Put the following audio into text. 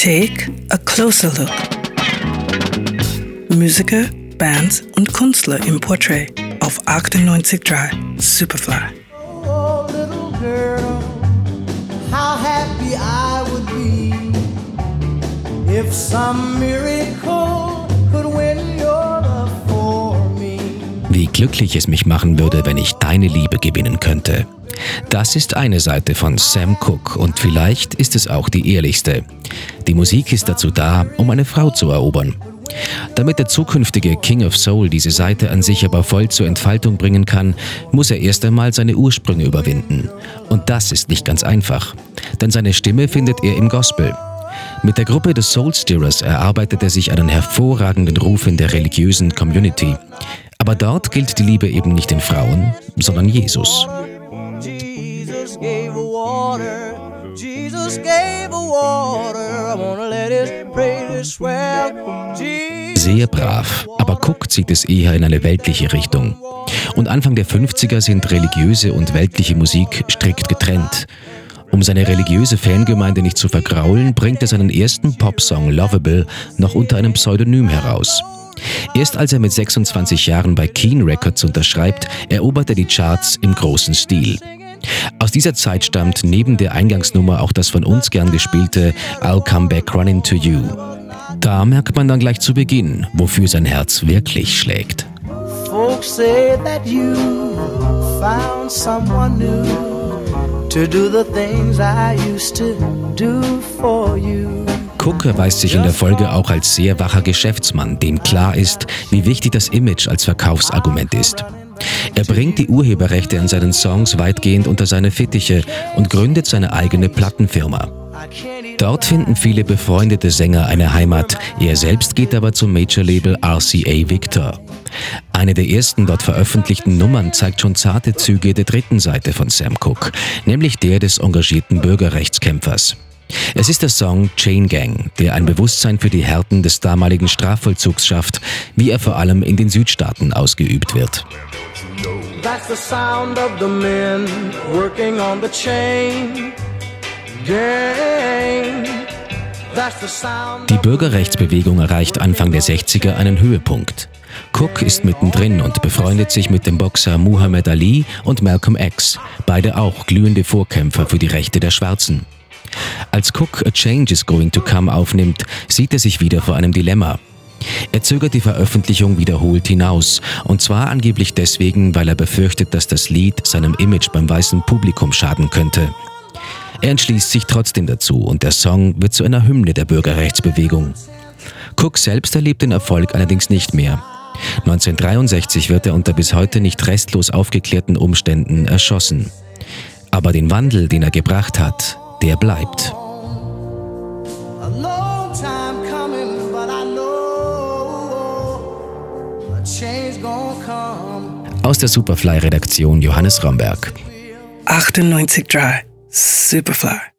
Take a closer look. Musiker, Bands und Künstler im Portrait auf 98.3 Superfly. Oh, little girl, how happy I would be if some miracle could win your love for me. Wie glücklich es mich machen würde, wenn ich deine Liebe gewinnen könnte. Das ist eine Seite von Sam Cooke und vielleicht ist es auch die ehrlichste. Die Musik ist dazu da, um eine Frau zu erobern. Damit der zukünftige King of Soul diese Seite an sich aber voll zur Entfaltung bringen kann, muss er erst einmal seine Ursprünge überwinden. Und das ist nicht ganz einfach, denn seine Stimme findet er im Gospel. Mit der Gruppe des Soul Stirrers erarbeitet er sich einen hervorragenden Ruf in der religiösen Community. Aber dort gilt die Liebe eben nicht den Frauen, sondern. Jesus Jesus gave a water. I wanna let his praises swell. Sehr brav, aber Cook zieht es eher in eine weltliche Richtung. Und Anfang der 50er sind religiöse und weltliche Musik strikt getrennt. Um seine religiöse Fangemeinde nicht zu vergraulen, bringt er seinen ersten Popsong Lovable noch unter einem Pseudonym heraus. Erst als er mit 26 Jahren bei Keen Records unterschreibt, erobert er die Charts im großen Stil. Aus dieser Zeit stammt neben der Eingangsnummer auch das von uns gern gespielte I'll Come Back Running to You. Da merkt man dann gleich zu Beginn, wofür sein Herz wirklich schlägt. Folks say that you found someone new to do the things I used to do for you. Cook erweist sich in der Folge auch als sehr wacher Geschäftsmann, dem klar ist, wie wichtig das Image als Verkaufsargument ist. Er bringt die Urheberrechte an seinen Songs weitgehend unter seine Fittiche und gründet seine eigene Plattenfirma. Dort finden viele befreundete Sänger eine Heimat, er selbst geht aber zum Major-Label RCA Victor. Eine der ersten dort veröffentlichten Nummern zeigt schon zarte Züge der dritten Seite von Sam Cooke, nämlich der des engagierten Bürgerrechtskämpfers. Es ist der Song Chain Gang, der ein Bewusstsein für die Härten des damaligen Strafvollzugs schafft, wie er vor allem in den Südstaaten ausgeübt wird. That's the sound of the men working on the chain gang. Die Bürgerrechtsbewegung erreicht Anfang der 60er einen Höhepunkt. Cook ist mittendrin und befreundet sich mit dem Boxer Muhammad Ali und Malcolm X, beide auch glühende Vorkämpfer für die Rechte der Schwarzen. Als Cook A Change is Going to Come aufnimmt, sieht er sich wieder vor einem Dilemma. Er zögert die Veröffentlichung wiederholt hinaus, und zwar angeblich deswegen, weil er befürchtet, dass das Lied seinem Image beim weißen Publikum schaden könnte. Er entschließt sich trotzdem dazu und der Song wird zu einer Hymne der Bürgerrechtsbewegung. Cook selbst erlebt den Erfolg allerdings nicht mehr. 1963 wird er unter bis heute nicht restlos aufgeklärten Umständen erschossen. Aber den Wandel, den er gebracht hat, der bleibt. Aus der Superfly-Redaktion Johannes Romberg. 98.3 Superfly.